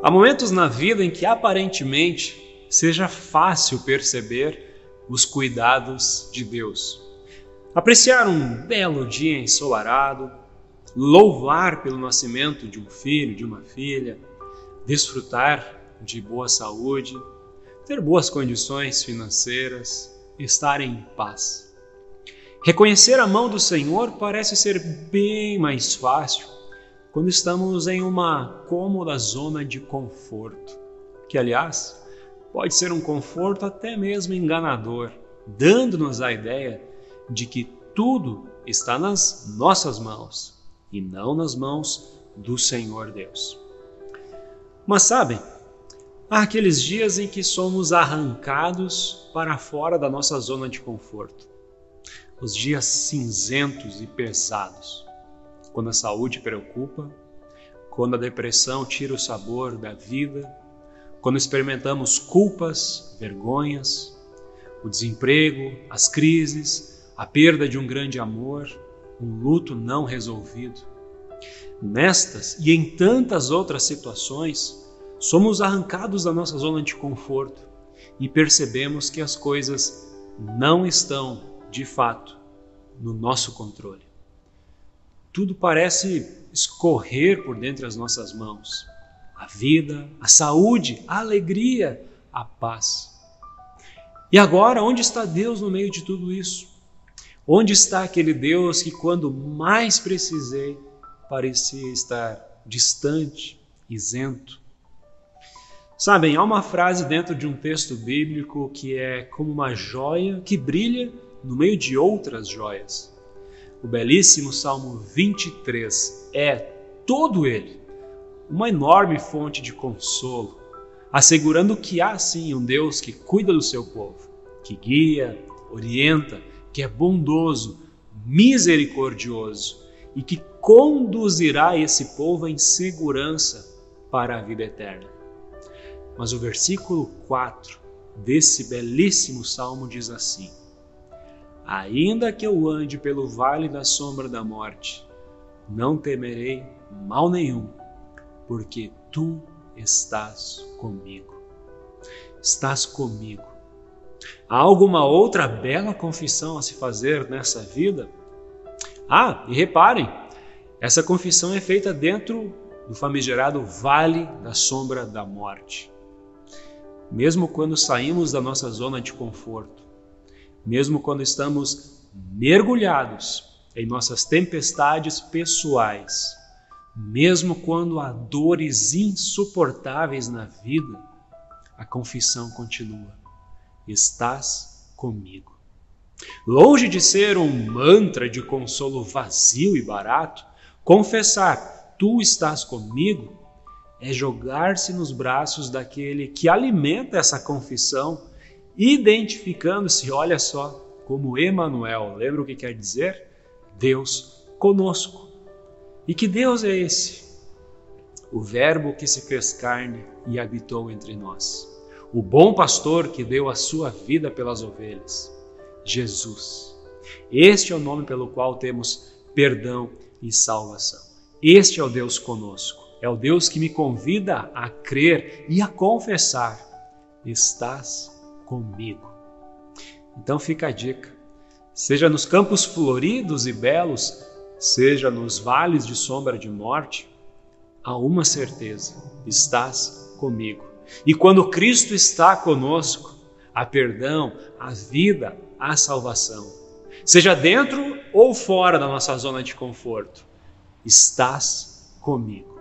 Há momentos na vida em que aparentemente seja fácil perceber os cuidados de Deus. Apreciar um belo dia ensolarado, louvar pelo nascimento de um filho, de uma filha, desfrutar de boa saúde, ter boas condições financeiras, estar em paz. Reconhecer a mão do Senhor parece ser bem mais fácil quando estamos em uma cômoda zona de conforto, que, aliás, pode ser um conforto até mesmo enganador, dando-nos a ideia de que tudo está nas nossas mãos e não nas mãos do Senhor Deus. Mas sabem, há aqueles dias em que somos arrancados para fora da nossa zona de conforto. Os dias cinzentos e pesados quando a saúde preocupa, quando a depressão tira o sabor da vida, quando experimentamos culpas, vergonhas, o desemprego, as crises, a perda de um grande amor, um luto não resolvido. Nestas e em tantas outras situações, somos arrancados da nossa zona de conforto e percebemos que as coisas não estão, de fato, no nosso controle tudo parece escorrer por dentro das nossas mãos. A vida, a saúde, a alegria, a paz. E agora, onde está Deus no meio de tudo isso? Onde está aquele Deus que, quando mais precisei, parecia estar distante, isento? Sabem, há uma frase dentro de um texto bíblico que é como uma joia que brilha no meio de outras joias. O belíssimo Salmo 23 é, todo ele, uma enorme fonte de consolo, assegurando que há sim um Deus que cuida do seu povo, que guia, orienta, que é bondoso, misericordioso e que conduzirá esse povo em segurança para a vida eterna. Mas o versículo 4 desse belíssimo salmo diz assim: Ainda que eu ande pelo vale da sombra da morte, não temerei mal nenhum, porque tu estás comigo. Estás comigo. Há alguma outra bela confissão a se fazer nessa vida? Ah, e reparem, essa confissão é feita dentro do famigerado vale da sombra da morte. Mesmo quando saímos da nossa zona de conforto, mesmo quando estamos mergulhados em nossas tempestades pessoais, mesmo quando há dores insuportáveis na vida, a confissão continua: Estás comigo. Longe de ser um mantra de consolo vazio e barato, confessar Tu estás comigo é jogar-se nos braços daquele que alimenta essa confissão identificando-se, olha só, como Emanuel. Lembra o que quer dizer? Deus conosco. E que Deus é esse? O Verbo que se fez carne e habitou entre nós. O bom pastor que deu a sua vida pelas ovelhas. Jesus. Este é o nome pelo qual temos perdão e salvação. Este é o Deus conosco. É o Deus que me convida a crer e a confessar: Estás comigo. Então fica a dica. Seja nos campos floridos e belos, seja nos vales de sombra de morte, há uma certeza: estás comigo. E quando Cristo está conosco, há perdão, há vida, há salvação. Seja dentro ou fora da nossa zona de conforto, estás comigo.